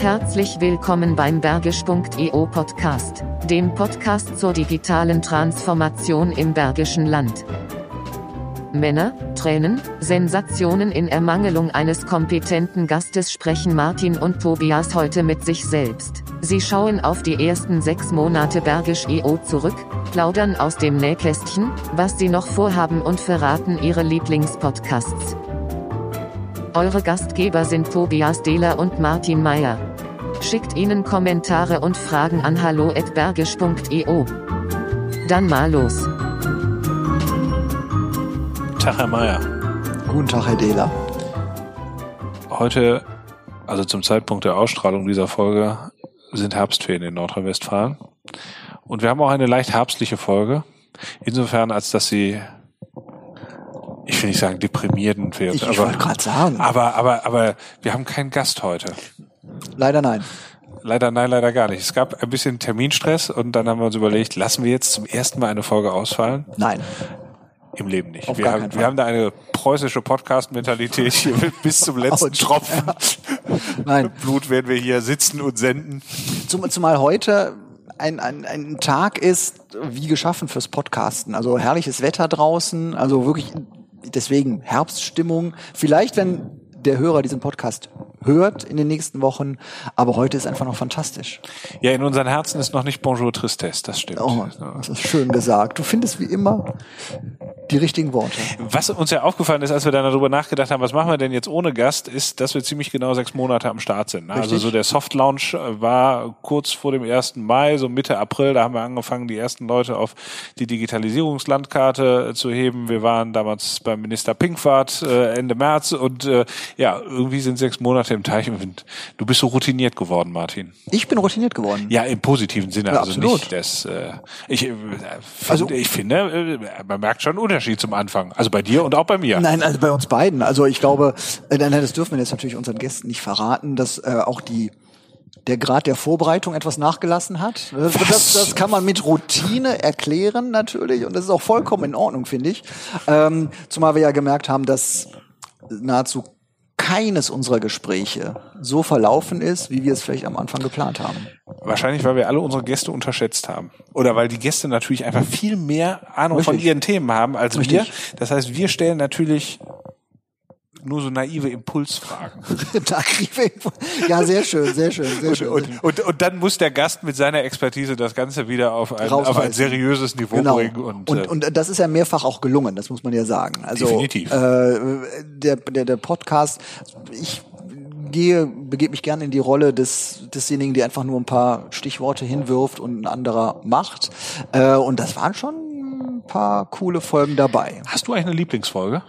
Herzlich willkommen beim Bergisch.eu Podcast, dem Podcast zur digitalen Transformation im Bergischen Land. Männer, Tränen, Sensationen in Ermangelung eines kompetenten Gastes sprechen Martin und Tobias heute mit sich selbst. Sie schauen auf die ersten sechs Monate Bergisch EO zurück, plaudern aus dem Nähkästchen, was sie noch vorhaben und verraten ihre Lieblingspodcasts. Eure Gastgeber sind Tobias Dehler und Martin Meyer. Schickt ihnen Kommentare und Fragen an hallo@bergisch.eu. Dann mal los. Tag, Herr Mayer. Guten Tag, Herr Dehler. Heute, also zum Zeitpunkt der Ausstrahlung dieser Folge, sind Herbstferien in Nordrhein-Westfalen. Und wir haben auch eine leicht herbstliche Folge. Insofern, als dass sie, ich will nicht sagen deprimierend wird. Ich, aber, ich wollte gerade sagen. Aber, aber, aber wir haben keinen Gast heute. Leider nein. Leider nein, leider gar nicht. Es gab ein bisschen Terminstress und dann haben wir uns überlegt, lassen wir jetzt zum ersten Mal eine Folge ausfallen? Nein. Im Leben nicht. Auf wir, gar haben, wir haben da eine preußische Podcast-Mentalität hier bis zum letzten. Tropfen. Nein. Blut werden wir hier sitzen und senden. Zum, zumal heute ein, ein, ein Tag ist wie geschaffen fürs Podcasten. Also herrliches Wetter draußen, also wirklich deswegen Herbststimmung. Vielleicht, wenn der Hörer diesen Podcast hört in den nächsten Wochen, aber heute ist einfach noch fantastisch. Ja, in unseren Herzen ist noch nicht Bonjour Tristesse, das stimmt. Oh, das ist schön gesagt. Du findest wie immer die richtigen Worte. Was uns ja aufgefallen ist, als wir dann darüber nachgedacht haben, was machen wir denn jetzt ohne Gast, ist, dass wir ziemlich genau sechs Monate am Start sind. ne? Also Richtig. so der Soft Launch äh, war kurz vor dem 1. Mai, so Mitte April, da haben wir angefangen, die ersten Leute auf die Digitalisierungslandkarte äh, zu heben. Wir waren damals beim Minister Pinkwart äh, Ende März und ja, irgendwie sind sechs Monate im Teich und du bist so routiniert geworden, Martin. Ich bin routiniert geworden. Ja, im positiven Sinne, Ja, also absolut. nicht das. Äh, ich, äh, find, Also- ich finde, äh, man merkt schon einen Unterschied zum Anfang. Also bei dir und auch bei mir. Nein, also bei uns beiden. Also ich glaube, äh, nein, das dürfen wir jetzt natürlich unseren Gästen nicht verraten, dass äh, auch die der Grad der Vorbereitung etwas nachgelassen hat. Das, das, das kann man mit Routine erklären natürlich und das ist auch vollkommen in Ordnung, finde ich. Ähm, zumal wir ja gemerkt haben, dass nahezu keines unserer Gespräche so verlaufen ist, wie wir es vielleicht am Anfang geplant haben. Wahrscheinlich, weil wir alle unsere Gäste unterschätzt haben. Oder weil die Gäste natürlich einfach viel mehr Ahnung von Richtig. ihren Themen haben als wir. Richtig. Das heißt, wir stellen natürlich nur so naive Impulsfragen. Wir- ja, sehr schön, sehr schön, sehr schön. Und, und, und dann muss der Gast mit seiner Expertise das Ganze wieder auf ein, auf ein seriöses Niveau Genau. bringen. Und, Und, äh, und, das ist ja mehrfach auch gelungen, das muss man ja sagen. Also, Definitiv. Äh, der, der, der Podcast, ich gehe, begebe mich gerne in die Rolle des, desjenigen, der einfach nur ein paar Stichworte hinwirft und ein anderer macht. Äh, und das waren schon ein paar coole Folgen dabei. hast du eigentlich eine Lieblingsfolge?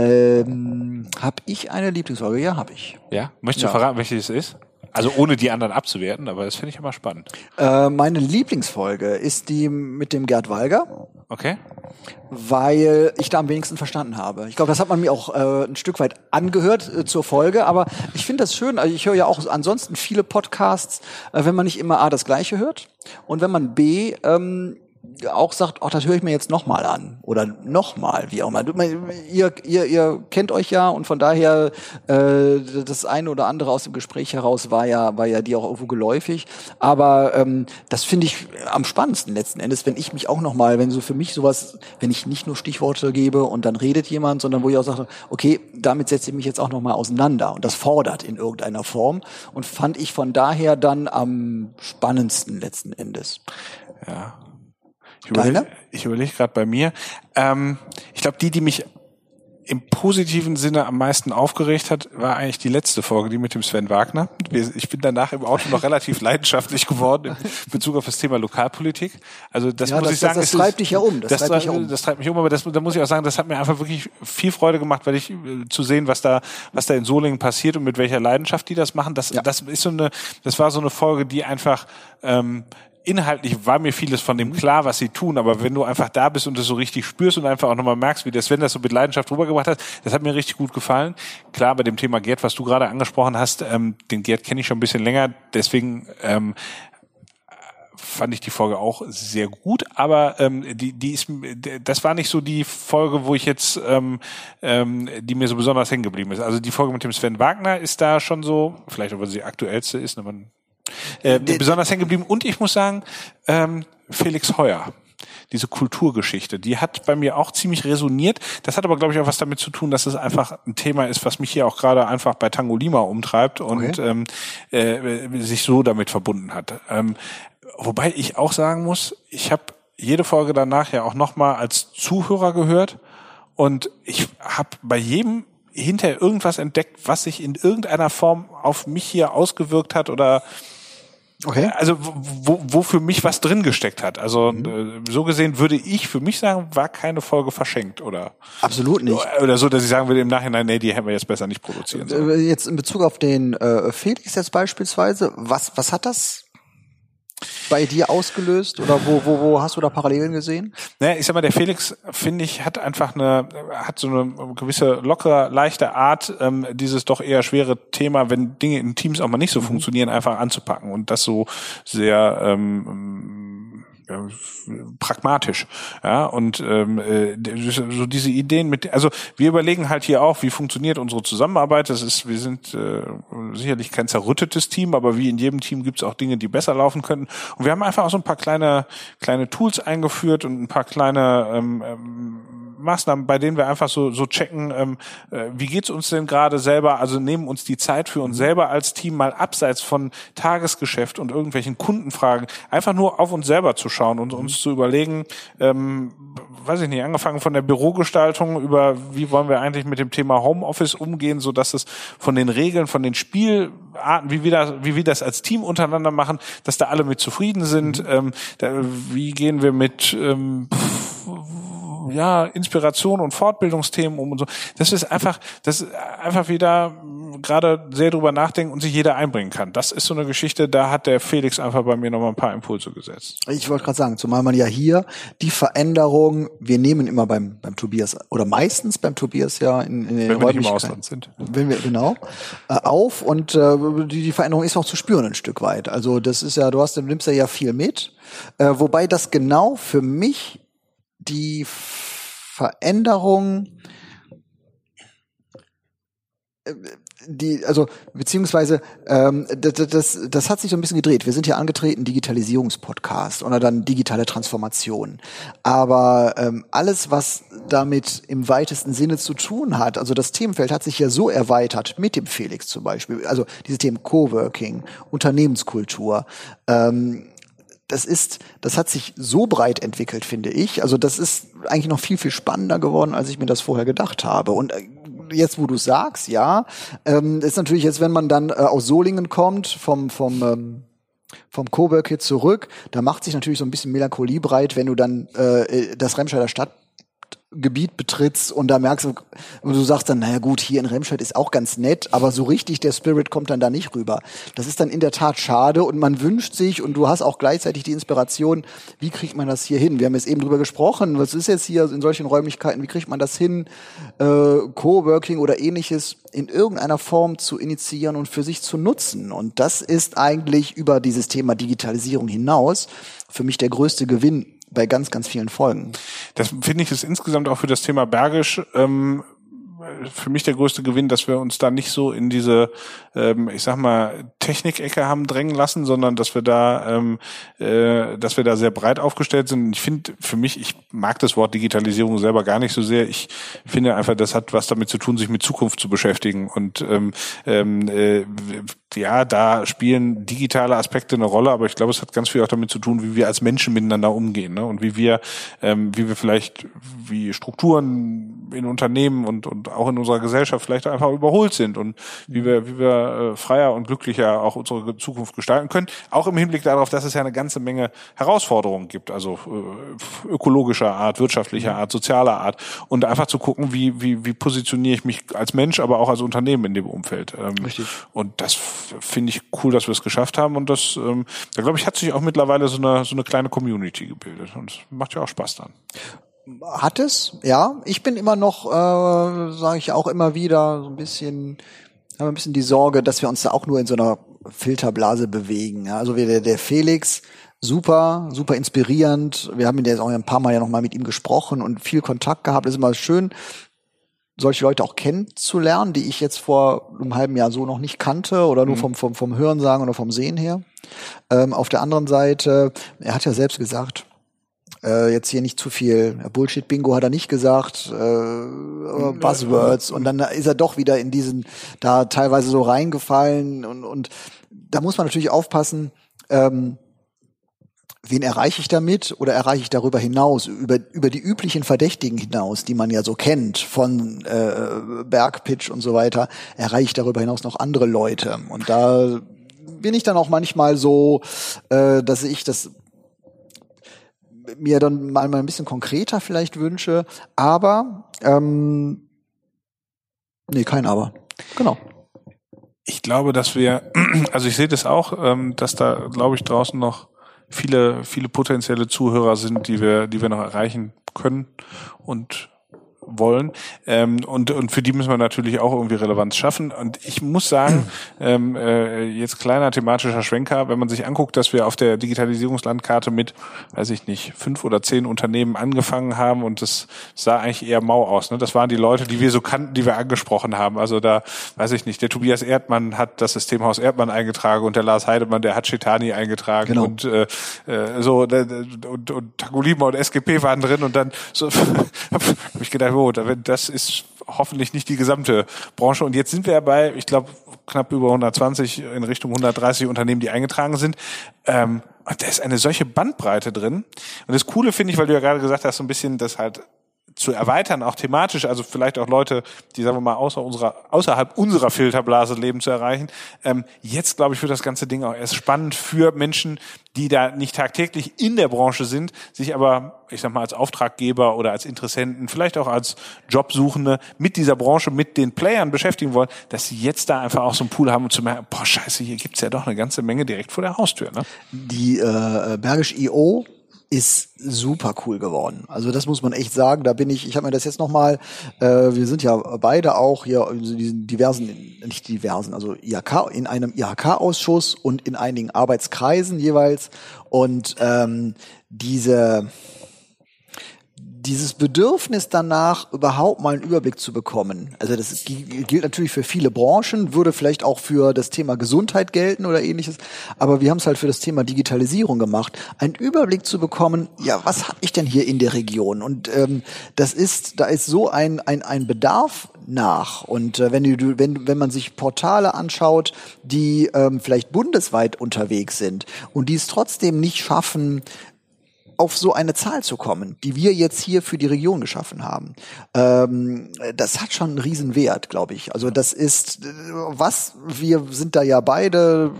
Ähm, hab ich eine Lieblingsfolge? Ja, habe ich. Ja? Möchtest Ja. du verraten, welche es ist? Also ohne die anderen abzuwerten, aber das finde ich immer spannend. Äh, meine Lieblingsfolge ist die mit dem Gerd Walger. Okay? weil ich da am wenigsten verstanden habe. Ich glaube, das hat man mir auch äh, ein Stück weit angehört äh, zur Folge, aber ich finde das schön. Also ich höre ja auch ansonsten viele Podcasts, äh, wenn man nicht immer A das Gleiche hört und wenn man B ähm, auch sagt, oh, das höre ich mir jetzt nochmal an oder nochmal, wie auch immer. Ihr, ihr, ihr kennt euch ja und von daher äh, das eine oder andere aus dem Gespräch heraus war ja war ja dir auch irgendwo geläufig. Aber ähm, das finde ich am spannendsten letzten Endes, wenn ich mich auch nochmal, wenn so für mich sowas, wenn ich nicht nur Stichworte gebe und dann redet jemand, sondern wo ich auch sage, okay, damit setze ich mich jetzt auch nochmal auseinander und das fordert in irgendeiner Form und fand ich von daher dann am spannendsten letzten Endes. Ja. Ich überlege ich überleg gerade bei mir. Ähm, ich glaube, die, die mich im positiven Sinne am meisten aufgeregt hat, war eigentlich die letzte Folge, die mit dem Sven Wagner. Ich bin danach im Auto noch relativ leidenschaftlich geworden in Bezug auf das Thema Lokalpolitik. Also das Ja, muss das- ich sagen, das- das treibt dich ja um, das Das, treibt treibt- um. das treibt mich um, aber das, da muss ich auch sagen, das hat mir einfach wirklich viel Freude gemacht, weil ich äh, zu sehen, was da, was da in Solingen passiert und mit welcher Leidenschaft die das machen. Das, Ja. das ist so eine, das war so eine Folge, die einfach ähm, inhaltlich war mir vieles von dem klar, was sie tun, aber wenn du einfach da bist und das so richtig spürst und einfach auch nochmal merkst, wie der Sven das so mit Leidenschaft rübergebracht hat, das hat mir richtig gut gefallen. Klar, bei dem Thema Gerd, was du gerade angesprochen hast, ähm, den Gerd kenne ich schon ein bisschen länger, deswegen ähm, fand ich die Folge auch sehr gut, aber ähm, die, die ist, das war nicht so die Folge, wo ich jetzt, ähm, ähm, die mir so besonders hängen geblieben ist. Also die Folge mit dem Sven Wagner ist da schon so, vielleicht weil sie die aktuellste ist, ne, man, äh, besonders hängen geblieben. Und ich muss sagen, ähm, Felix Heuer diese Kulturgeschichte, die hat bei mir auch ziemlich resoniert. Das hat aber, glaube ich, auch was damit zu tun, dass es einfach ein Thema ist, was mich hier auch gerade einfach bei Tango Lima umtreibt und okay. ähm, äh, sich so damit verbunden hat. Ähm, wobei ich auch sagen muss, ich habe jede Folge danach ja auch nochmal als Zuhörer gehört und ich habe bei jedem hinterher irgendwas entdeckt, was sich in irgendeiner Form auf mich hier ausgewirkt hat oder Okay. Also wo, wo für mich was drin gesteckt hat. Also mhm. Äh, so gesehen würde ich für mich sagen, war keine Folge verschenkt oder absolut nicht oder so, dass ich sagen würde im Nachhinein, nee, die hätten wir jetzt besser nicht produzieren sollen. Äh, jetzt in Bezug auf den äh, Felix jetzt beispielsweise, was was hat das bei dir ausgelöst oder wo, wo, wo hast du da Parallelen gesehen? Naja, ich sag mal, der Felix, finde ich, hat einfach eine, hat so eine gewisse lockere, leichte Art, ähm, dieses doch eher schwere Thema, wenn Dinge in Teams auch mal nicht so funktionieren, einfach anzupacken und das so sehr ähm, pragmatisch. Ja, und ähm, äh, so diese Ideen mit, also wir überlegen halt hier auch, wie funktioniert unsere Zusammenarbeit. Das ist, wir sind äh, sicherlich kein zerrüttetes Team, aber wie in jedem Team gibt es auch Dinge, die besser laufen könnten. Und wir haben einfach auch so ein paar kleine, kleine Tools eingeführt und ein paar kleine ähm, ähm, Maßnahmen, bei denen wir einfach so, so checken, ähm, äh, wie geht's uns denn gerade selber, also nehmen uns die Zeit für uns selber als Team mal abseits von Tagesgeschäft und irgendwelchen Kundenfragen, einfach nur auf uns selber zu schauen und uns zu überlegen, ähm, weiß ich nicht, angefangen von der Bürogestaltung über, wie wollen wir eigentlich mit dem Thema Homeoffice umgehen, so dass es von den Regeln, von den Spielarten, wie wir das, wie wir das als Team untereinander machen, dass da alle mit zufrieden sind, ähm, da, wie gehen wir mit, ähm, ja, Inspiration und Fortbildungsthemen um und so. Das ist einfach, das ist einfach wieder gerade sehr drüber nachdenken und sich jeder einbringen kann. Das ist so eine Geschichte, da hat der Felix einfach bei mir noch mal ein paar Impulse gesetzt. Ich wollte gerade sagen, zumal man ja hier die Veränderung, wir nehmen immer beim, beim Tobias oder meistens beim Tobias ja in, in den Wenn wir nicht im Ausland sind. Wenn wir, genau, äh, auf und äh, die, die Veränderung ist auch zu spüren ein Stück weit. Also das ist ja, du hast, du nimmst ja, ja viel mit, äh, wobei das genau für mich die Veränderung äh, die, also beziehungsweise ähm, das, das, das hat sich so ein bisschen gedreht. Wir sind ja angetreten Digitalisierungspodcast oder dann digitale Transformation. Aber ähm, alles, was damit im weitesten Sinne zu tun hat, also das Themenfeld hat sich ja so erweitert mit dem Felix zum Beispiel. Also diese Themen Coworking, Unternehmenskultur. Ähm, das ist, das hat sich so breit entwickelt, finde ich. Also das ist eigentlich noch viel, viel spannender geworden, als ich mir das vorher gedacht habe. Und äh, jetzt, wo du sagst, ja, ähm, ist natürlich jetzt, wenn man dann äh, aus Solingen kommt, vom, vom, ähm, vom Cowork jetzt zurück, da macht sich natürlich so ein bisschen Melancholie breit, wenn du dann äh, das Remscheider Stadt Gebiet betrittst und da merkst du, und du sagst dann, naja gut, hier in Remscheid ist auch ganz nett, aber so richtig der Spirit kommt dann da nicht rüber. Das ist dann in der Tat schade und man wünscht sich und du hast auch gleichzeitig die Inspiration, wie kriegt man das hier hin? Wir haben jetzt eben drüber gesprochen, was ist jetzt hier in solchen Räumlichkeiten, wie kriegt man das hin, äh, Coworking oder ähnliches in irgendeiner Form zu initiieren und für sich zu nutzen. Und das ist eigentlich über dieses Thema Digitalisierung hinaus für mich der größte Gewinn bei ganz, ganz vielen Folgen. Das finde ich ist insgesamt auch für das Thema Bergisch ähm, für mich der größte Gewinn, dass wir uns da nicht so in diese, ähm, ich sag mal, Technikecke haben drängen lassen, sondern dass wir da, ähm, äh, dass wir da sehr breit aufgestellt sind. Ich finde, für mich, ich mag das Wort Digitalisierung selber gar nicht so sehr. Ich finde einfach, das hat was damit zu tun, sich mit Zukunft zu beschäftigen. Und ähm, ähm, äh, ja, da spielen digitale Aspekte eine Rolle, aber ich glaube, es hat ganz viel auch damit zu tun, wie wir als Menschen miteinander umgehen ne? und wie wir, ähm, wie wir vielleicht, wie Strukturen in Unternehmen und, und auch in unserer Gesellschaft vielleicht einfach überholt sind und wie wir, wie wir äh, freier und glücklicher auch unsere Zukunft gestalten können. Auch im Hinblick darauf, dass es ja eine ganze Menge Herausforderungen gibt, also äh, ökologischer Art, wirtschaftlicher Art, sozialer Art und einfach zu gucken, wie, wie, wie positioniere ich mich als Mensch, aber auch als Unternehmen in dem Umfeld. Ähm, Richtig. Und das finde ich cool, dass wir es geschafft haben und das, ähm, da glaube ich, hat sich auch mittlerweile so eine, so eine kleine Community gebildet und macht ja auch Spaß dann. Hat es, ja. Ich bin immer noch, äh, sage ich auch immer wieder, so ein bisschen, haben ein bisschen die Sorge, dass wir uns da auch nur in so einer Filterblase bewegen. Ja? Also wie der, der Felix super, super inspirierend. Wir haben ihn jetzt auch ein paar Mal ja noch mal mit ihm gesprochen und viel Kontakt gehabt. Es ist immer schön, solche Leute auch kennenzulernen, die ich jetzt vor einem halben Jahr so noch nicht kannte oder nur mhm. vom, vom, vom Hörensagen oder vom Sehen her. Ähm, auf der anderen Seite, er hat ja selbst gesagt, äh, jetzt hier nicht zu viel Bullshit-Bingo hat er nicht gesagt, äh, Buzzwords und dann ist er doch wieder in diesen da teilweise so reingefallen und, und da muss man natürlich aufpassen, ähm, wen erreiche ich damit oder erreiche ich darüber hinaus, über, über die üblichen Verdächtigen hinaus, die man ja so kennt, von äh, Bergpitch und so weiter, erreiche ich darüber hinaus noch andere Leute. Und da bin ich dann auch manchmal so, äh, dass ich das mir dann mal, mal ein bisschen konkreter vielleicht wünsche, aber ähm, nee, kein Aber. Genau. Ich glaube, dass wir, also ich sehe das auch, ähm, dass da, glaube ich, draußen noch viele, viele potenzielle Zuhörer sind, die wir, die wir noch erreichen können. Und wollen. Ähm, und, und für die müssen wir natürlich auch irgendwie Relevanz schaffen. Und ich muss sagen, ähm, äh, jetzt kleiner thematischer Schwenker, wenn man sich anguckt, dass wir auf der Digitalisierungslandkarte mit, weiß ich nicht, fünf oder zehn Unternehmen angefangen haben und das sah eigentlich eher mau aus. Ne? Das waren die Leute, die wir so kannten, die wir angesprochen haben. Also da, weiß ich nicht, der Tobias Erdmann hat das Systemhaus Erdmann eingetragen und der Lars Heidemann, der hat Chitani eingetragen genau. und äh, äh so und, und Tagolima und SGP waren drin und dann so habe hab ich gedacht, oh, das ist hoffentlich nicht die gesamte Branche. Und jetzt sind wir bei, ich glaube, knapp über 120 in Richtung 130 Unternehmen, die eingetragen sind. Ähm, und da ist eine solche Bandbreite drin. Und das Coole finde ich, weil du ja gerade gesagt hast, so ein bisschen, dass halt zu erweitern, auch thematisch, also vielleicht auch Leute, die sagen wir mal außer unserer, außerhalb unserer Filterblase leben zu erreichen. Ähm, jetzt glaube ich wird das ganze Ding auch erst spannend für Menschen, die da nicht tagtäglich in der Branche sind, sich aber, ich sag mal, als Auftraggeber oder als Interessenten, vielleicht auch als Jobsuchende mit dieser Branche, mit den Playern beschäftigen wollen, dass sie jetzt da einfach auch so einen Pool haben und zu merken, boah, scheiße, hier gibt's ja doch eine ganze Menge direkt vor der Haustür. Ne? Die äh, Bergisch IO ist super cool geworden. Also das muss man echt sagen. Da bin ich, ich habe mir das jetzt nochmal, äh, wir sind ja beide auch hier in diesen diversen, nicht diversen, also IHK, in einem IHK-Ausschuss und in einigen Arbeitskreisen jeweils. Und ähm, diese dieses Bedürfnis danach, überhaupt mal einen Überblick zu bekommen. Also das gilt natürlich für viele Branchen, würde vielleicht auch für das Thema Gesundheit gelten oder ähnliches. Aber wir haben es halt für das Thema Digitalisierung gemacht, einen Überblick zu bekommen. Ja, was habe ich denn hier in der Region? Und ähm, das ist, da ist so ein ein, ein Bedarf nach. Und äh, wenn du, wenn wenn man sich Portale anschaut, die ähm, vielleicht bundesweit unterwegs sind und die es trotzdem nicht schaffen, auf so eine Zahl zu kommen, die wir jetzt hier für die Region geschaffen haben, ähm, das hat schon einen Riesenwert, glaube ich. Also das ist was, wir sind da ja beide,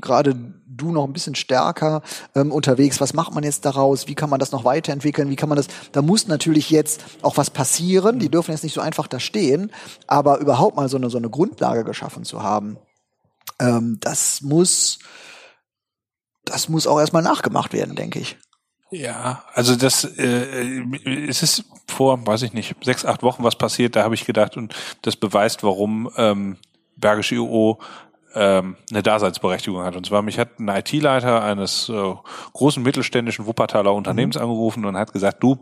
gerade du noch ein bisschen stärker ähm, unterwegs. Was macht man jetzt daraus? Wie kann man das noch weiterentwickeln? Wie kann man das? Da muss natürlich jetzt auch was passieren. Die dürfen jetzt nicht so einfach da stehen, aber überhaupt mal so eine so eine Grundlage geschaffen zu haben, ähm, das muss das muss auch erstmal nachgemacht werden, denke ich. Ja, also das äh, es ist vor, weiß ich nicht, sechs, acht Wochen was passiert, da habe ich gedacht, und das beweist, warum ähm, Bergische IO ähm, eine Daseinsberechtigung hat. Und zwar mich hat ein IT-Leiter eines äh, großen mittelständischen Wuppertaler Unternehmens mhm. angerufen und hat gesagt, du,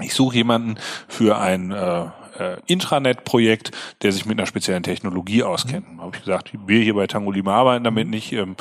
ich suche jemanden für ein äh, äh, Intranet-Projekt, der sich mit einer speziellen Technologie auskennt. Mhm. Habe ich gesagt, wir hier bei Tangolima arbeiten damit mhm. nicht. Ähm,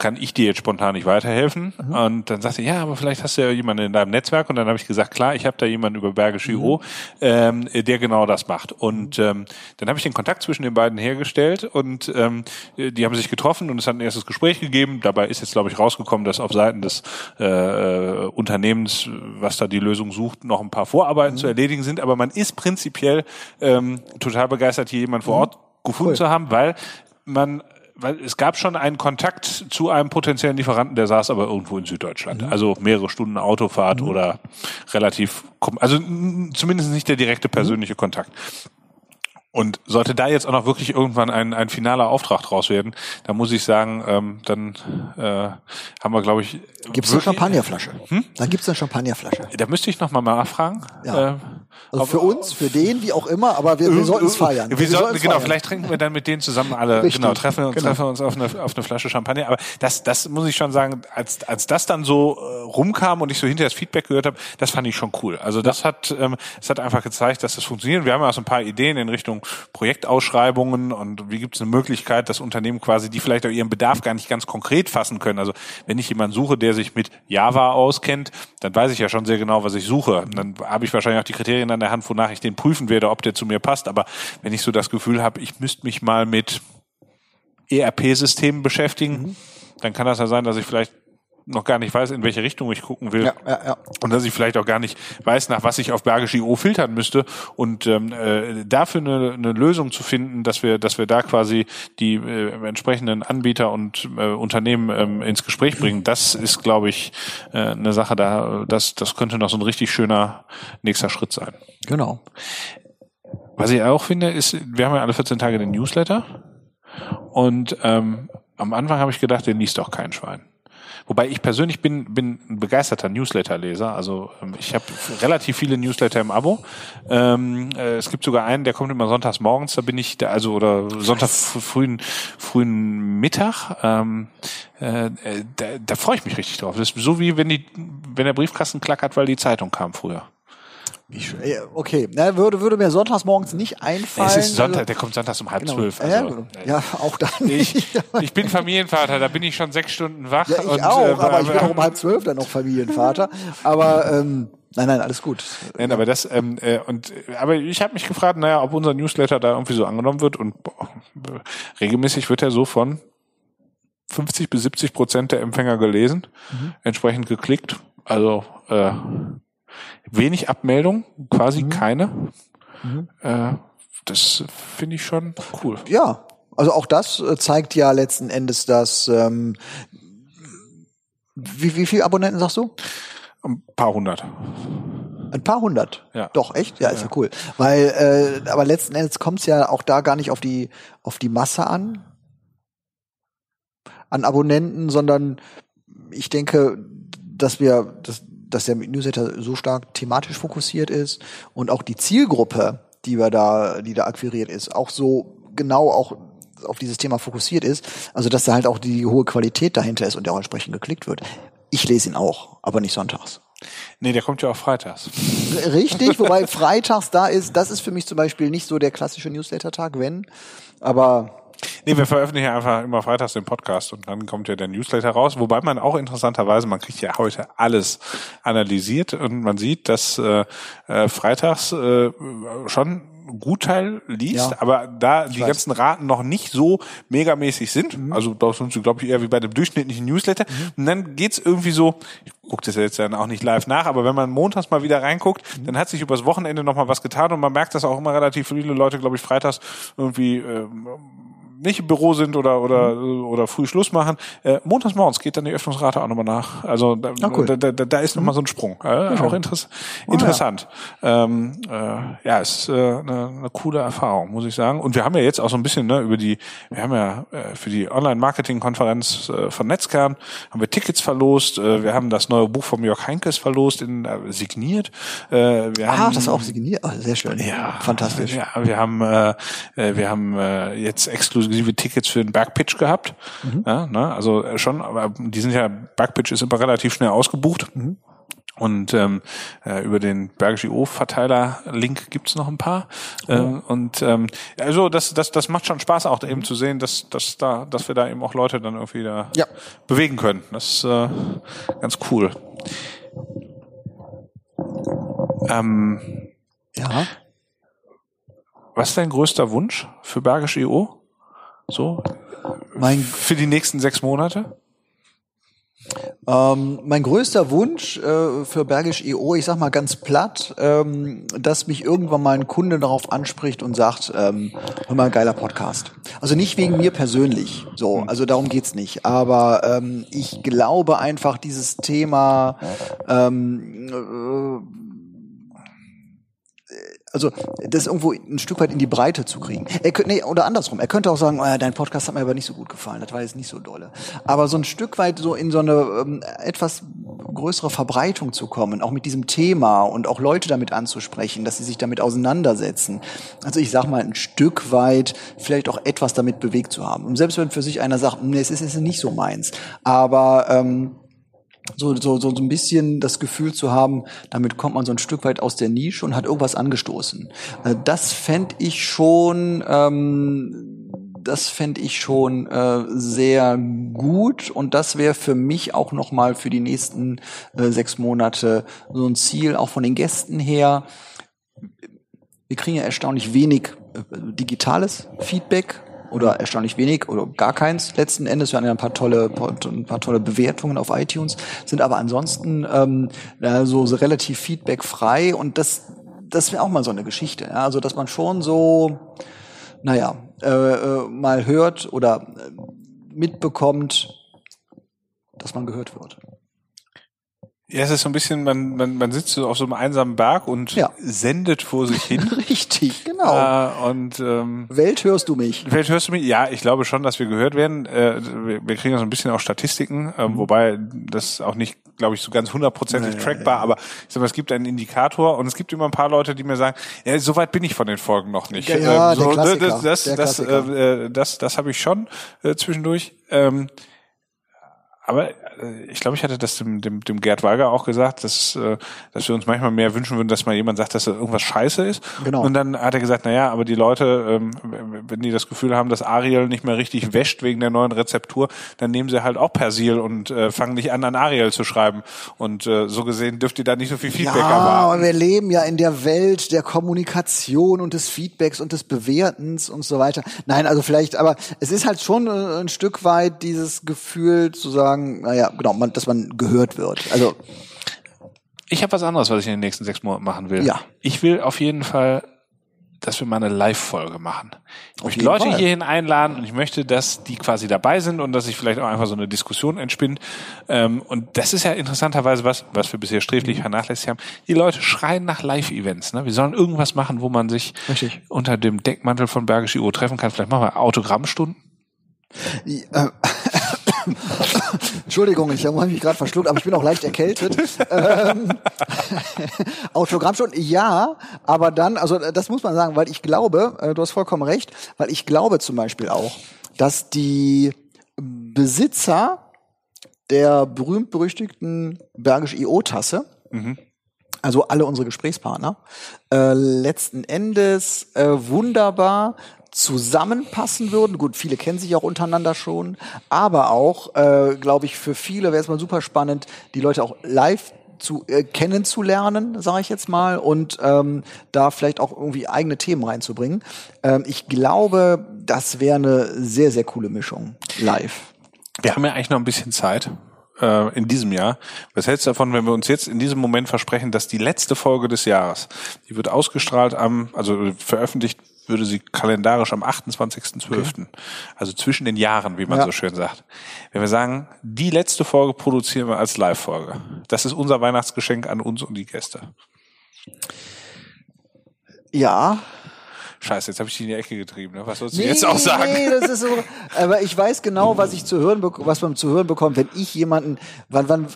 kann ich dir jetzt spontan nicht weiterhelfen? Mhm. Und dann sagte er, ja, aber vielleicht hast du ja jemanden in deinem Netzwerk. Und dann habe ich gesagt, klar, ich habe da jemanden über Bergisch mhm. ähm, der genau das macht. Und ähm, dann habe ich den Kontakt zwischen den beiden hergestellt und ähm, die haben sich getroffen und es hat ein erstes Gespräch gegeben. Dabei ist jetzt, glaube ich, rausgekommen, dass auf Seiten des äh, äh, Unternehmens, was da die Lösung sucht, noch ein paar Vorarbeiten mhm. zu erledigen sind. Aber man ist prinzipiell ähm, total begeistert, hier jemanden vor mhm. Ort gefunden cool. zu haben, weil man weil es gab schon einen Kontakt zu einem potenziellen Lieferanten, der saß aber irgendwo in Süddeutschland. Mhm. Also mehrere Stunden Autofahrt mhm. oder relativ, also zumindest nicht der direkte mhm. persönliche mhm. Kontakt. Und sollte da jetzt auch noch wirklich irgendwann ein, ein finaler Auftrag draus werden, dann muss ich sagen, ähm, dann äh, haben wir, glaube ich. Gibt's eine Champagnerflasche? Hm? Dann gibt's eine Champagnerflasche. Da müsste ich noch mal nachfragen. Ja. Äh, Also für uns, für den, wie auch immer, aber wir, wir sollten es feiern. Wir, wir sollten, genau, feiern. vielleicht trinken wir dann mit denen zusammen alle, Richtig, genau, treffen, genau. treffen uns auf eine, auf eine Flasche Champagner. Aber das, das muss ich schon sagen, als, als das dann so äh, rumkam und ich so hinterher das Feedback gehört habe, das fand ich schon cool. Also das hat, ähm, das hat einfach gezeigt, dass das funktioniert. Wir haben ja auch so ein paar Ideen in Richtung Projektausschreibungen und wie gibt es eine Möglichkeit, dass Unternehmen quasi, die vielleicht auch ihren Bedarf gar nicht ganz konkret fassen können. Also wenn ich jemanden suche, der sich mit Java auskennt, dann weiß ich ja schon sehr genau, was ich suche. Dann habe ich wahrscheinlich auch die Kriterien an der Hand, wonach ich den prüfen werde, ob der zu mir passt. Aber wenn ich so das Gefühl habe, ich müsste mich mal mit ERP-Systemen beschäftigen, dann kann das ja sein, dass ich vielleicht noch gar nicht weiß, in welche Richtung ich gucken will. Ja, ja, ja. Und dass ich vielleicht auch gar nicht weiß, nach was ich auf Bergisch IO filtern müsste. Und ähm, äh, dafür eine, eine Lösung zu finden, dass wir, dass wir da quasi die äh, entsprechenden Anbieter und äh, Unternehmen ähm, ins Gespräch bringen, das ist, glaube ich, äh, eine Sache, da das, das könnte noch so ein richtig schöner nächster Schritt sein. Genau. Was ich auch finde, ist, wir haben ja alle 14 Tage den Newsletter. Und ähm, am Anfang habe ich gedacht, den liest doch kein Schwein. Wobei ich persönlich bin, bin ein begeisterter Newsletter-Leser. Also ähm, ich habe relativ viele Newsletter im Abo. Ähm, äh, es gibt sogar einen, der kommt immer sonntags morgens. Da bin ich, da, also oder Sonntag fr- frühen frühen Mittag. Ähm, äh, äh, da, da freue ich mich richtig drauf. Das ist so wie wenn die, wenn der Briefkasten klackert, weil die Zeitung kam früher. Schön. Ja, Okay, Na, würde, würde mir sonntags morgens nicht einfallen. Es ist Sonntag, Also, der kommt sonntags um halb genau. zwölf. ja, Also, ja, auch dann ich, nicht. ich bin Familienvater, da bin ich schon sechs Stunden wach. Ja, ich und, auch, äh, aber ich bin auch um halb zwölf dann noch Familienvater. Aber ähm, nein, nein, alles gut. Nein, aber das ähm, äh, und äh, aber ich habe mich gefragt, naja, ob unser Newsletter da irgendwie so angenommen wird und boah, regelmäßig wird er so von 50 bis 70 Prozent der Empfänger gelesen, entsprechend geklickt. Also äh, wenig Abmeldung, quasi keine. Äh, das finde ich schon cool. Ja, also auch das äh, zeigt ja letzten Endes, dass ähm, wie, wie viele Abonnenten sagst du? Ein paar hundert. Ein paar hundert. Ja. Doch, echt? Ja, ist ja, cool. Weil, äh, aber letzten Endes kommt es ja auch da gar nicht auf die, auf die Masse an, an Abonnenten, sondern ich denke, dass wir, dass, dass der Newsletter so stark thematisch fokussiert ist und auch die Zielgruppe, die wir da, die da akquiriert ist, auch so genau auch auf dieses Thema fokussiert ist, also dass da halt auch die hohe Qualität dahinter ist und der auch entsprechend geklickt wird. Ich lese ihn auch, aber nicht sonntags. Nee, der kommt ja auch freitags. Richtig, wobei freitags da ist, das ist für mich zum Beispiel nicht so der klassische Newsletter-Tag, wenn, aber Nee, wir veröffentlichen ja einfach immer freitags den Podcast und dann kommt ja der Newsletter raus, wobei man auch interessanterweise, man kriegt ja heute alles analysiert und man sieht, dass äh, äh, freitags äh, schon ein Gutteil liest, Ja. aber da die weiß. ganzen Raten noch nicht so megamäßig sind, also da sind sie, glaube ich, eher wie bei dem durchschnittlichen Newsletter. Und dann geht's irgendwie so, ich gucke das jetzt dann auch nicht live nach, aber wenn man montags mal wieder reinguckt, dann hat sich übers Wochenende noch mal was getan und man merkt, dass auch immer relativ viele Leute, glaube ich, freitags irgendwie ähm, nicht im Büro sind oder oder oder früh Schluss machen. Äh, montags morgens geht dann die Öffnungsrate auch nochmal nach. Also da, Ah, cool. da, da, da ist nochmal so ein Sprung. Äh, auch interess interessant. Ähm, äh, ja, ist äh, eine, eine coole Erfahrung, muss ich sagen. Und wir haben ja jetzt auch so ein bisschen ne, über die, wir haben ja äh, für die Online-Marketing-Konferenz äh, von Netzkern haben wir Tickets verlost. Äh, wir haben das neue Buch von Jörg Heinkes verlost, in, äh, signiert. Äh, wir ah, haben, das auch signiert. Oh, sehr schön. ja, fantastisch. Ja, wir haben äh, äh, wir haben äh, jetzt exklusive Tickets für den Bergpitch gehabt. Mhm. Ja, ne? Also äh, schon, aber die sind ja Bergpitch ist immer relativ schnell ausgebucht. Mhm. Und ähm, äh, über den Bergisch IO-Verteiler-Link gibt's noch ein paar. Äh, und ähm, also das, das, das macht schon Spaß, auch eben zu sehen, dass, dass, da, dass wir da eben auch Leute dann irgendwie da Ja. bewegen können. Das ist äh, ganz cool. Ähm, Ja. Was ist dein größter Wunsch für Bergisch IO? So? Mein Für die nächsten sechs Monate? Ähm, mein größter Wunsch äh, für Bergisch EO, ich sag mal ganz platt, ähm, dass mich irgendwann mal ein Kunde darauf anspricht und sagt, ähm, hör mal, geiler Podcast. Also nicht wegen mir persönlich, so, also darum geht's nicht. Aber ähm, ich glaube einfach, dieses Thema ähm, äh, also das irgendwo ein Stück weit in die Breite zu kriegen. Er könnte, nee, oder andersrum. Er könnte auch sagen, äh, dein Podcast hat mir aber nicht so gut gefallen, das war jetzt nicht so dolle. Aber so ein Stück weit so in so eine ähm, etwas größere Verbreitung zu kommen, auch mit diesem Thema und auch Leute damit anzusprechen, dass sie sich damit auseinandersetzen. Also ich sag mal, ein Stück weit vielleicht auch etwas damit bewegt zu haben. Und selbst wenn für sich einer sagt, nee, es ist, es ist nicht so meins, aber ähm, so, so, so ein bisschen das Gefühl zu haben, damit kommt man so ein Stück weit aus der Nische und hat irgendwas angestoßen. Äh, das fände ich schon, ähm, das fände ich schon äh, sehr gut und das wäre für mich auch noch mal für die nächsten äh, sechs Monate so ein Ziel, auch von den Gästen her. Wir kriegen ja erstaunlich wenig äh, digitales Feedback oder erstaunlich wenig oder gar keins letzten Endes. Wir haben ja ein paar tolle, ein paar tolle Bewertungen auf iTunes, sind aber ansonsten ähm, so, so relativ feedbackfrei und das, das wäre auch mal so eine Geschichte. Ja? Also dass man schon so, naja, äh, äh, mal hört oder äh, mitbekommt, dass man gehört wird. Ja, es ist so ein bisschen, man, man, man sitzt so auf so einem einsamen Berg und ja. sendet vor sich hin. Richtig, genau. Äh, und ähm, Welt hörst du mich? Welt hörst du mich? Ja, ich glaube schon, dass wir gehört werden. Äh, wir, wir kriegen so ein bisschen auch Statistiken, äh, mhm. wobei das auch nicht, glaube ich, so ganz hundertprozentig ja, trackbar, ja, aber ich sag mal, es gibt einen Indikator und es gibt immer ein paar Leute, die mir sagen, ja, so weit bin ich von den Folgen noch nicht. Ja, ähm, so, der Klassiker, das, das, der das, äh, das, das habe ich schon äh, zwischendurch. Ähm, aber äh, ich glaube, ich hatte das dem, dem, dem Gerd Weiger auch gesagt, dass, äh, dass wir uns manchmal mehr wünschen würden, dass mal jemand sagt, dass da irgendwas scheiße ist. Genau. Und dann hat er gesagt, na ja, aber die Leute, ähm, wenn die das Gefühl haben, dass Ariel nicht mehr richtig wäscht wegen der neuen Rezeptur, dann nehmen sie halt auch Persil und äh, fangen nicht an, an Ariel zu schreiben. Und äh, so gesehen dürft ihr da nicht so viel Feedback ja, erwarten. und wir leben ja in der Welt der Kommunikation und des Feedbacks und des Bewertens und so weiter. Nein, also vielleicht, aber es ist halt schon äh, ein Stück weit dieses Gefühl zu sagen, naja, genau, man, dass man gehört wird. Also ich habe was anderes, was ich in den nächsten sechs Monaten machen will. Ja. Ich will auf jeden Fall, dass wir mal eine Live-Folge machen. Ich möchte Leute Fall. hierhin einladen und ich möchte, dass die quasi dabei sind und dass sich vielleicht auch einfach so eine Diskussion entspinnt. Ähm, und das ist ja interessanterweise was, was wir bisher sträflich mhm. vernachlässigt haben. Die Leute schreien nach Live-Events. Ne? Wir sollen irgendwas machen, wo man sich Richtig. unter dem Deckmantel von Bergisch IO treffen kann. Vielleicht machen wir Autogrammstunden. Ja, äh, Entschuldigung, ich habe mich gerade verschluckt, aber ich bin auch leicht erkältet. ähm, Autogrammstunden, ja, aber dann, also das muss man sagen, weil ich glaube, äh, du hast vollkommen recht, weil ich glaube zum Beispiel auch, dass die Besitzer der berühmt-berüchtigten Bergisch IO-Tasse, mhm. also alle unsere Gesprächspartner, äh, letzten Endes äh, wunderbar zusammenpassen würden. Gut, viele kennen sich auch untereinander schon, aber auch, äh, glaube ich, für viele wäre es mal super spannend, die Leute auch live zu äh, kennenzulernen, sage ich jetzt mal, und ähm, da vielleicht auch irgendwie eigene Themen reinzubringen. Ähm, ich glaube, das wäre eine sehr, sehr coole Mischung live. Wir haben ja eigentlich noch ein bisschen Zeit äh, in diesem Jahr. Was hältst du davon, wenn wir uns jetzt in diesem Moment versprechen, dass die letzte Folge des Jahres, die wird ausgestrahlt am, also veröffentlicht würde sie kalendarisch am 28.12., okay. also zwischen den Jahren, wie man ja. so schön sagt. Wenn wir sagen, die letzte Folge produzieren wir als Live-Folge. Das ist unser Weihnachtsgeschenk an uns und die Gäste. Ja, Scheiße, jetzt habe ich dich in die Ecke getrieben. Ne? Was sollst du nee, jetzt auch sagen? Nee, das ist so. Aber ich weiß genau, was ich zu hören, was man zu hören bekommt, wenn ich jemanden, wann, wann,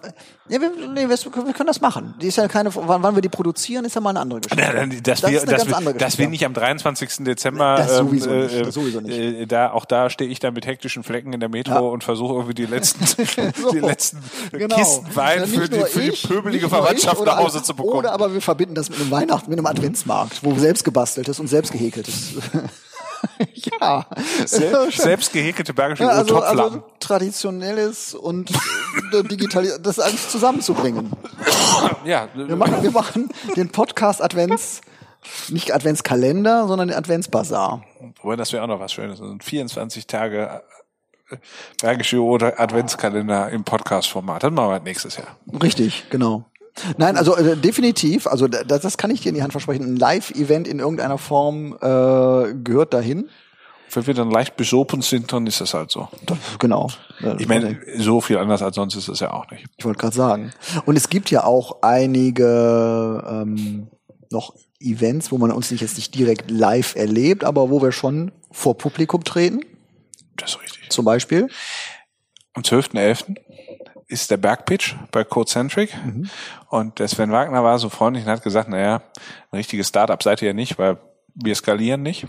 ja, wir, nee, wir, können das machen. Die ist ja keine, wann, wann wir die produzieren, ist ja mal eine andere Geschichte. Ja, dass das wir, ist eine dass ganz wir, andere Geschichte. Dass wir nicht am 23. Dezember, das sowieso ähm, nicht. Das sowieso nicht. Äh, da, auch da stehe ich dann mit hektischen Flecken in der Metro ja. und versuche irgendwie die letzten, so, die letzten genau. Kisten Wein für die, für die pöbelige Verwandtschaft nach Hause zu bekommen. Oder aber wir verbinden das mit einem Weihnachten, mit einem Adventsmarkt, wo selbst gebastelt ist und selbst gehäkeltes. ja. Sel selbst gehäkelte bergische ja, also, also traditionelles und digital das alles zusammenzubringen. Ja. Wir machen, wir machen den Podcast Advents nicht Adventskalender, sondern den Adventsbazar. Wobei das wäre auch noch was Schönes. Das sind 24 Tage äh, Bergische oder Adventskalender im Podcast-Format. Das machen wir nächstes Jahr. Richtig, genau. Nein, also äh, definitiv, also das, das kann ich dir in die Hand versprechen. Ein Live-Event in irgendeiner Form äh, gehört dahin. Wenn wir dann leicht besopen sind, dann ist das halt so. Das, genau. Ich meine, so viel anders als sonst ist es ja auch nicht. Ich wollte gerade sagen. Und es gibt ja auch einige ähm, noch Events, wo man uns nicht jetzt nicht direkt live erlebt, aber wo wir schon vor Publikum treten. Das ist richtig. Zum Beispiel? Am 12.11 ist der Bergpitch bei Codecentric. Mhm. Und der Sven Wagner war so freundlich und hat gesagt, naja, ein richtiges Startup seid ihr ja nicht, weil wir skalieren nicht.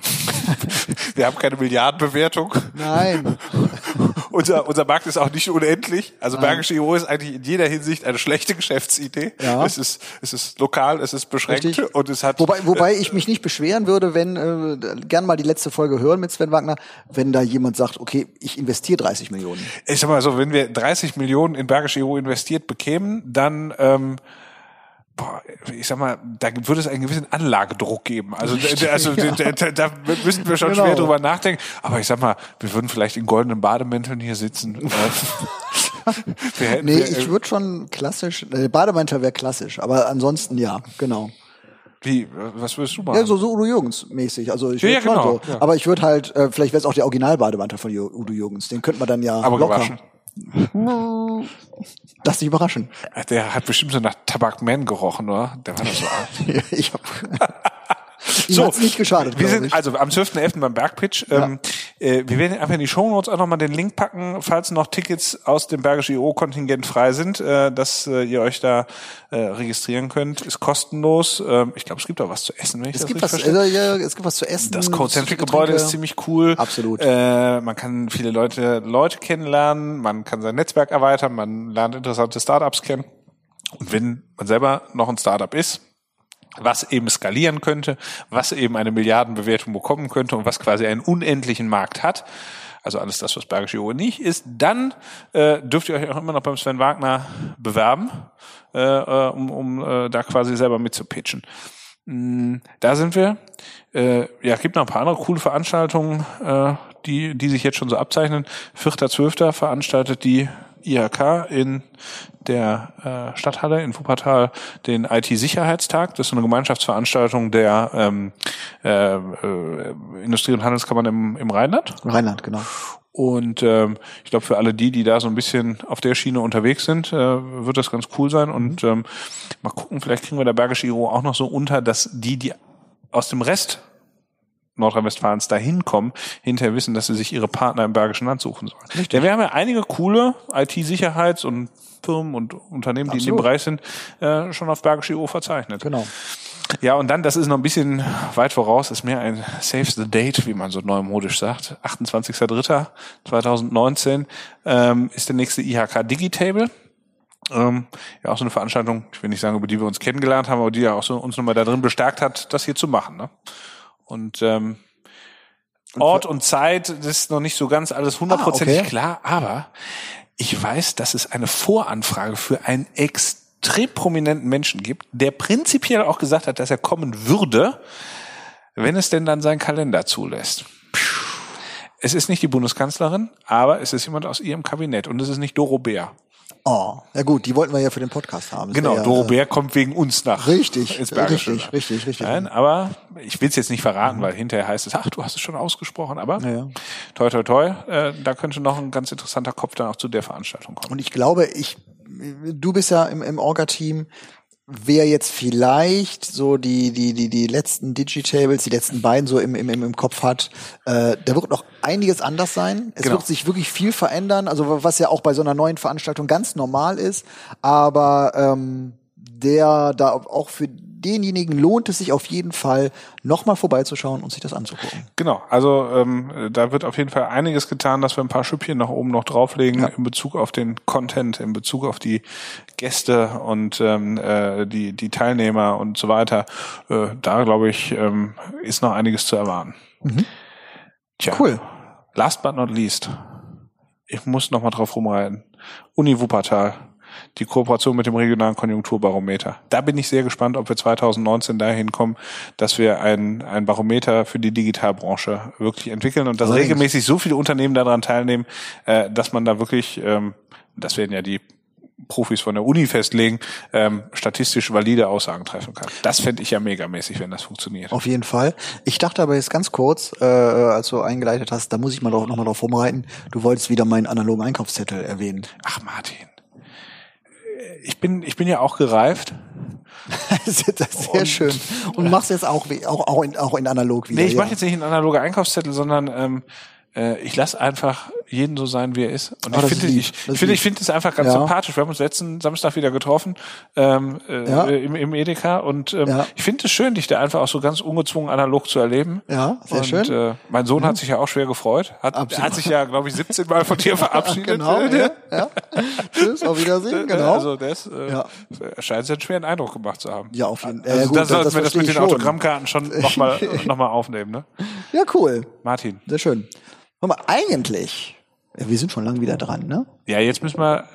wir haben keine Milliardenbewertung. Nein. unser, unser Markt ist auch nicht unendlich. Also Bergische IO ist eigentlich in jeder Hinsicht eine schlechte Geschäftsidee. Ja. Es ist, es ist lokal, es ist beschränkt Richtig. und es hat. Wobei, wobei ich mich nicht beschweren würde, wenn, äh, gern mal die letzte Folge hören mit Sven Wagner, wenn da jemand sagt, okay, ich investiere 30 Millionen. ich sag mal so, wenn wir 30 Millionen in Bergische IO investiert bekämen, dann, ähm, boah, ich sag mal, da würde es einen gewissen Anlagedruck geben. Also, da- also Ja. da, da, da müssten wir schon Genau. schwer drüber nachdenken. Aber ich sag mal, wir würden vielleicht in goldenen Bademänteln hier sitzen. Äh, wir hätten, Nee, wir, ich würde schon klassisch, äh, Bademantel wäre klassisch, aber ansonsten ja, genau. wie, was würdest du machen? Ja, so, so Udo Jürgens mäßig. Also ich Ja, ja, genau, so. ja. Aber ich würde halt, äh, vielleicht wäre es auch der Originalbademantel von Udo Jürgens. Den könnte man dann ja Aber locker. gewaschen. Lass dich überraschen. Der hat bestimmt so nach Tabakman gerochen, oder? Der war doch so ich hab, ihm hat's nicht geschadet, wir sind ich. also am 12.11. beim Bergpitch. Ähm, äh, wir werden einfach in die Shownotes auch nochmal den Link packen, falls noch Tickets aus dem Bergische IO-Kontingent frei sind, äh, dass äh, ihr euch da äh, registrieren könnt. Ist kostenlos. Ähm, ich glaube, es gibt auch was zu essen, wenn ich es das gibt richtig was, verstehe. äh, ja, es gibt was zu essen. Das Codecentric-Gebäude Getränke. ist ziemlich cool. Absolut. Äh, man kann viele Leute, Leute kennenlernen, man kann sein Netzwerk erweitern, man lernt interessante Startups kennen. Und wenn man selber noch ein Startup ist, was eben skalieren könnte, was eben eine Milliardenbewertung bekommen könnte und was quasi einen unendlichen Markt hat, also alles das, was Bergische IO nicht ist, dann äh, dürft ihr euch auch immer noch beim Sven Wagner bewerben, äh, äh, um, um äh, da quasi selber mitzupitchen. Mm, Da sind wir. Äh, ja, gibt noch ein paar andere coole Veranstaltungen, äh, die, die sich jetzt schon so abzeichnen. 4.12. veranstaltet die IHK in der äh, Stadthalle in Wuppertal den IT-Sicherheitstag. Das ist so eine Gemeinschaftsveranstaltung der ähm, äh, äh, Industrie- und Handelskammern im, im Rheinland. Rheinland, genau. Und ähm, ich glaube, für alle die, die da so ein bisschen auf der Schiene unterwegs sind, äh, wird das ganz cool sein. Und ähm, mal gucken, vielleicht kriegen wir der Bergische IO auch noch so unter, dass die, die aus dem Rest Nordrhein-Westfalens dahin kommen, hinterher wissen, dass sie sich ihre Partner im Bergischen Land suchen sollen. Denn wir haben ja einige coole IT-Sicherheits- und Firmen und Unternehmen, die in dem Absolut. Bereich sind, äh, schon auf Bergische IO verzeichnet. Genau. Ja, und dann, das ist noch ein bisschen weit voraus, ist mehr ein Save the Date, wie man so neumodisch sagt. 28.03.2019 ähm, ist der nächste IHK Digitable. Ähm, ja, auch so eine Veranstaltung, ich will nicht sagen, über die wir uns kennengelernt haben, aber die ja auch so uns nochmal da drin bestärkt hat, das hier zu machen. Ne? Und ähm, Ort und Zeit, das ist noch nicht so ganz alles hundertprozentig Ah, okay. klar, aber ich weiß, dass es eine Voranfrage für einen extrem prominenten Menschen gibt, der prinzipiell auch gesagt hat, dass er kommen würde, wenn es denn dann seinen Kalender zulässt. Es ist nicht die Bundeskanzlerin, aber es ist jemand aus ihrem Kabinett und es ist nicht Doro Bär. Oh, ja gut, die wollten wir ja für den Podcast haben. Das Genau, ja, Doro äh, Bär kommt wegen uns nach. Richtig, richtig, richtig, richtig. Nein, aber ich will es jetzt nicht verraten, weil hinterher heißt es, ach, du hast es schon ausgesprochen, aber Ja, ja. toi, toi, toi, äh, da könnte noch ein ganz interessanter Kopf dann auch zu der Veranstaltung kommen. Und ich glaube, ich, du bist ja im, im Orga-Team, wer jetzt vielleicht so die, die, die, die letzten Digitables, die letzten beiden so im, im, im Kopf hat, äh, da wird noch einiges anders sein. Es Genau. wird sich wirklich viel verändern, also was ja auch bei so einer neuen Veranstaltung ganz normal ist, aber ähm, der da auch für denjenigen lohnt es sich auf jeden Fall, nochmal vorbeizuschauen und sich das anzugucken. Genau, also ähm, da wird auf jeden Fall einiges getan, dass wir ein paar Schüppchen nach oben noch drauflegen Ja. in Bezug auf den Content, in Bezug auf die Gäste und ähm, äh, die, die Teilnehmer und so weiter. Äh, da glaube ich, ähm, ist noch einiges zu erwarten. Tja, Cool. last but not least, ich muss noch mal drauf rumreiten. Uni Wuppertal. Die Kooperation mit dem regionalen Konjunkturbarometer. Da bin ich sehr gespannt, ob wir 2019 dahin kommen, dass wir ein, ein Barometer für die Digitalbranche wirklich entwickeln und dass Allerdings. regelmäßig so viele Unternehmen daran teilnehmen, äh, dass man da wirklich, ähm, das werden ja die Profis von der Uni festlegen, ähm, statistisch valide Aussagen treffen kann. Das fände ich ja megamäßig, wenn das funktioniert. Auf jeden Fall. Ich dachte aber jetzt ganz kurz, äh, als du eingeleitet hast, da muss ich mal doch, noch mal drauf rumreiten. Du wolltest wieder meinen analogen Einkaufszettel erwähnen. Ach Martin, ich bin, ich bin ja auch gereift. das ist sehr Und- schön. Und machst jetzt auch, auch, auch, in, auch in analog wieder. Nee, ich ja. mache jetzt nicht einen analoger Einkaufszettel, sondern ähm, äh, ich lasse einfach jeden so sein, wie er ist. Und Ah, ich finde, ich, Das ich ist finde, ich finde es einfach ganz Ja. sympathisch. Wir haben uns letzten Samstag wieder getroffen ähm, äh, Ja. im, im Edeka und ähm, Ja. ich finde es schön, dich da einfach auch so ganz ungezwungen analog zu erleben. Ja, sehr und, schön. Äh, mein Sohn hat sich ja auch schwer gefreut. Hat, Absolut. hat sich ja, glaube ich, 17 Mal von dir verabschiedet. Genau, ja. Tschüss, auf Wiedersehen, genau. Also das äh, scheint einen schweren Eindruck gemacht zu haben. Ja, auf jeden Fall. Also gut, das sollten wir das mit den schon. Autogrammkarten schon nochmal noch mal aufnehmen, ne? Ja, cool. Martin. Sehr schön. Hör mal, eigentlich, wir sind schon lange wieder dran, ne? Ja, jetzt müssen wir,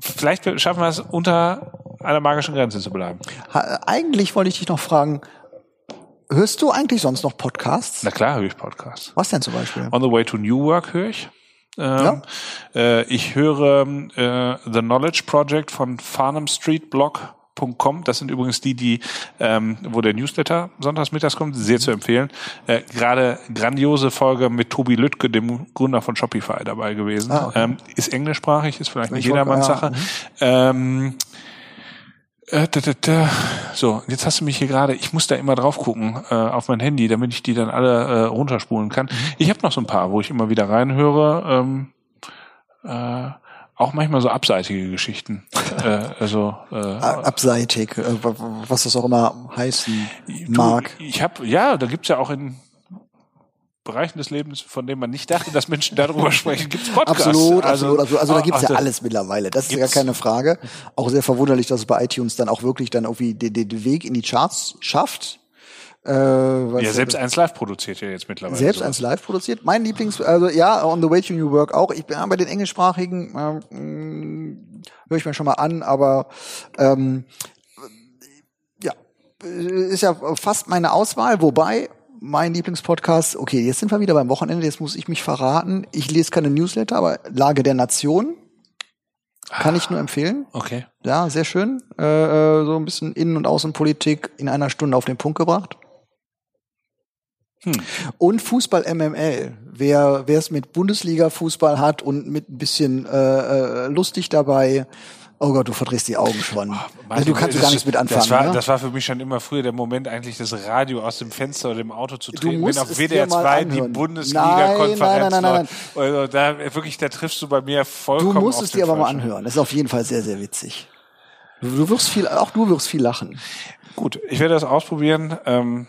vielleicht schaffen wir es, unter einer magischen Grenze zu bleiben. Ha, eigentlich wollte ich dich noch fragen, hörst du eigentlich sonst noch Podcasts? Na klar höre ich Podcasts. Was denn zum Beispiel? On the Way to New Work höre ich. Ähm, äh, ich höre äh, The Knowledge Project von farnhamstreetblog.com. Das sind übrigens die, die, ähm, wo der Newsletter sonntags mittags kommt, sehr zu empfehlen. Äh, Gerade grandiose Folge mit Tobi Lüttke, dem Gründer von Shopify, dabei gewesen. Ah, okay. ähm, ist englischsprachig, ist vielleicht nicht jedermanns Sache. mhm. Ähm, äh. So, jetzt hast du mich hier gerade, ich muss da immer drauf gucken äh, auf mein Handy, damit ich die dann alle äh, runterspulen kann. Ich habe noch so ein paar, wo ich immer wieder reinhöre. Ähm, äh, auch manchmal so abseitige Geschichten. äh, also äh, Abseitig, äh, was das auch immer heißen du, mag. Ich habe, ja, da gibt's ja auch in Bereichen des Lebens, von denen man nicht dachte, dass Menschen darüber sprechen, gibt's Podcasts. Absolut, absolut, absolut. Also da ach, gibt's ja das- alles mittlerweile. Das ist ja keine Frage. Auch sehr verwunderlich, dass es bei iTunes dann auch wirklich dann irgendwie den, den Weg in die Charts schafft. Äh, Ja, selbst eins live produziert ja jetzt mittlerweile. selbst eins live produziert. Mein Lieblings, also ja, On the Way to New Work auch. Ich bin bei den englischsprachigen, ähm, höre ich mir schon mal an, aber ähm, ja, ist ja fast meine Auswahl, wobei mein Lieblingspodcast, okay, jetzt sind wir wieder beim Wochenende, jetzt muss ich mich verraten. Ich lese keine Newsletter, aber Lage der Nation kann ich nur empfehlen. Okay. Ja, sehr schön. Äh, äh, so ein bisschen Innen- und Außenpolitik in einer Stunde auf den Punkt gebracht. Hm. Und Fußball MML. Wer wer es mit Bundesliga-Fußball hat und mit ein bisschen äh, äh, lustig dabei. Oh Gott, du verdrehst die Augen schon. also, du kannst das- gar nichts mit anfangen. Das war, ne? das war für mich schon immer früher der Moment, eigentlich das Radio aus dem Fenster oder dem Auto zu Du musst wenn auf WDR mal 2 die. Bundesliga-Konferenz Nein, nein, nein, nein, läuft. Also da wirklich, da triffst du bei mir du vollkommen musst auf es dir aber mal anhören. Das ist auf jeden Fall sehr, sehr witzig. Du, du wirst viel, auch du wirst viel lachen. Gut, ich werde das ausprobieren. Ähm,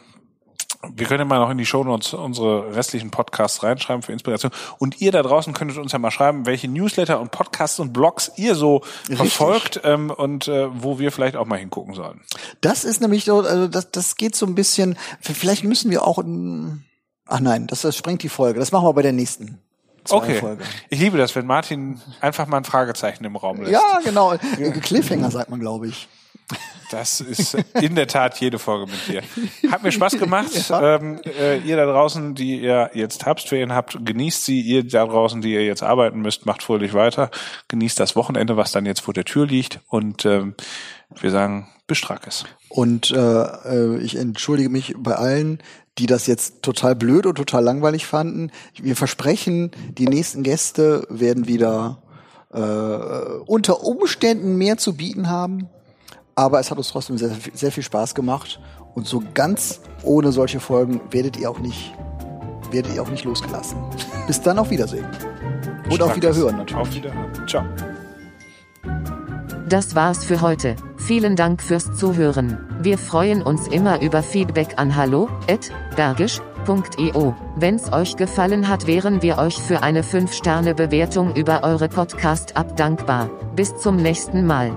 wir können ja mal noch in die Shownotes unsere restlichen Podcasts reinschreiben für Inspiration. Und ihr da draußen könntet uns ja mal schreiben, welche Newsletter und Podcasts und Blogs ihr so verfolgt ähm, und äh, wo wir vielleicht auch mal hingucken sollen. Das ist nämlich so, also das, das geht so ein bisschen, vielleicht müssen wir auch, ach nein, das, das sprengt die Folge. Das machen wir bei der nächsten. Okay. Folge. Ich liebe das, wenn Martin einfach mal ein Fragezeichen im Raum lässt. Ja, genau. Cliffhanger sagt man, glaube ich. Das ist in der Tat jede Folge mit dir. Hat mir Spaß gemacht. Ja. Ähm, äh, ihr da draußen, die ihr jetzt Herbstferien habt, genießt sie. Ihr da draußen, die ihr jetzt arbeiten müsst, macht fröhlich weiter. Genießt das Wochenende, was dann jetzt vor der Tür liegt. Und ähm, wir sagen, bestrackes. Und äh, äh, ich entschuldige mich bei allen, die das jetzt total blöd und total langweilig fanden. Wir versprechen, die nächsten Gäste werden wieder äh, unter Umständen mehr zu bieten haben. Aber es hat uns trotzdem sehr, sehr viel Spaß gemacht. Und so ganz ohne solche Folgen werdet ihr auch nicht, werdet ihr auch nicht losgelassen. Bis dann auf Wiedersehen. Und auf. Wiederhören natürlich. Auf Wiederhören. Ciao. Das war's für heute. Vielen Dank fürs Zuhören. Wir freuen uns immer über Feedback an hallo@bergisch.io. Wenn's euch gefallen hat, wären wir euch für eine 5-Sterne-Bewertung über eure Podcast-App dankbar. Bis zum nächsten Mal.